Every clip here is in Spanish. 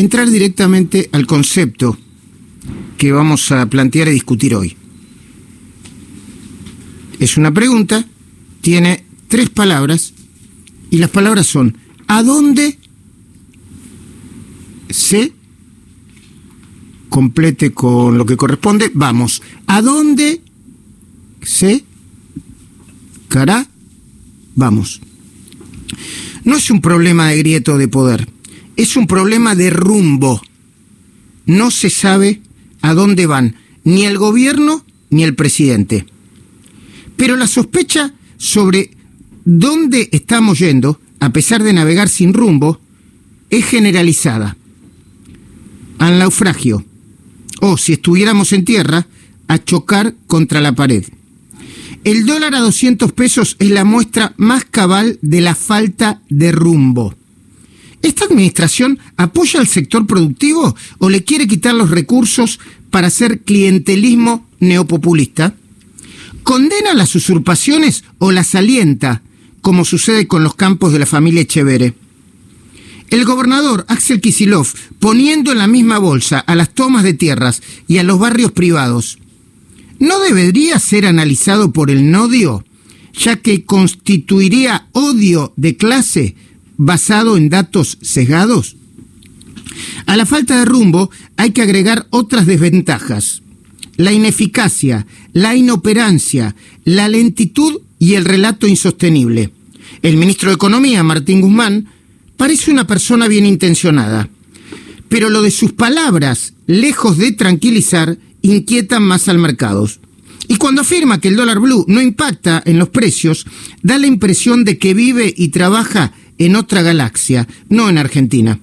entrar directamente al concepto que vamos a plantear y discutir hoy. Es una pregunta, tiene tres palabras y las palabras son ¿a dónde se complete con lo que corresponde? Vamos, ¿a dónde se cara? Vamos. No es un problema de grieto de poder, es un problema de rumbo. No se sabe a dónde van ni el gobierno ni el presidente. Pero la sospecha sobre dónde estamos yendo, a pesar de navegar sin rumbo, es generalizada. Al naufragio, o si estuviéramos en tierra, a chocar contra la pared. El dólar a 200 pesos es la muestra más cabal de la falta de rumbo. ¿Esta administración apoya al sector productivo o le quiere quitar los recursos para hacer clientelismo neopopulista? ¿Condena las usurpaciones o las alienta, como sucede con los campos de la familia Echevere? El gobernador Axel Kisilov, poniendo en la misma bolsa a las tomas de tierras y a los barrios privados, ¿no debería ser analizado por el nodio, ya que constituiría odio de clase basado en datos sesgados? A la falta de rumbo hay que agregar otras desventajas. La ineficacia, la inoperancia, la lentitud y el relato insostenible. El ministro de Economía, Martín Guzmán, parece una persona bien intencionada, pero lo de sus palabras, lejos de tranquilizar, inquietan más al mercado. Y cuando afirma que el dólar blue no impacta en los precios, da la impresión de que vive y trabaja en otra galaxia, no en Argentina.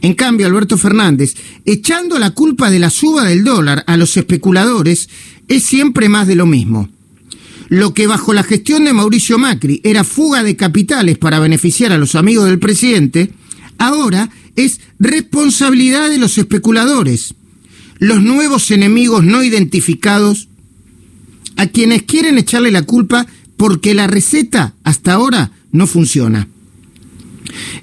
En cambio, Alberto Fernández, echando la culpa de la suba del dólar a los especuladores, es siempre más de lo mismo. Lo que bajo la gestión de Mauricio Macri era fuga de capitales para beneficiar a los amigos del presidente, ahora es responsabilidad de los especuladores, los nuevos enemigos no identificados, a quienes quieren echarle la culpa porque la receta hasta ahora no funciona.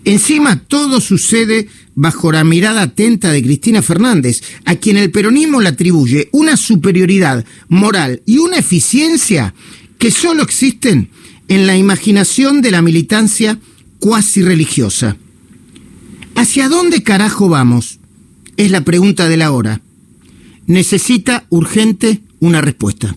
Encima todo sucede bajo la mirada atenta de Cristina Fernández, a quien el peronismo le atribuye una superioridad moral y una eficiencia que solo existen en la imaginación de la militancia cuasi religiosa. ¿Hacia dónde carajo vamos? Es la pregunta de la hora. Necesita urgente una respuesta.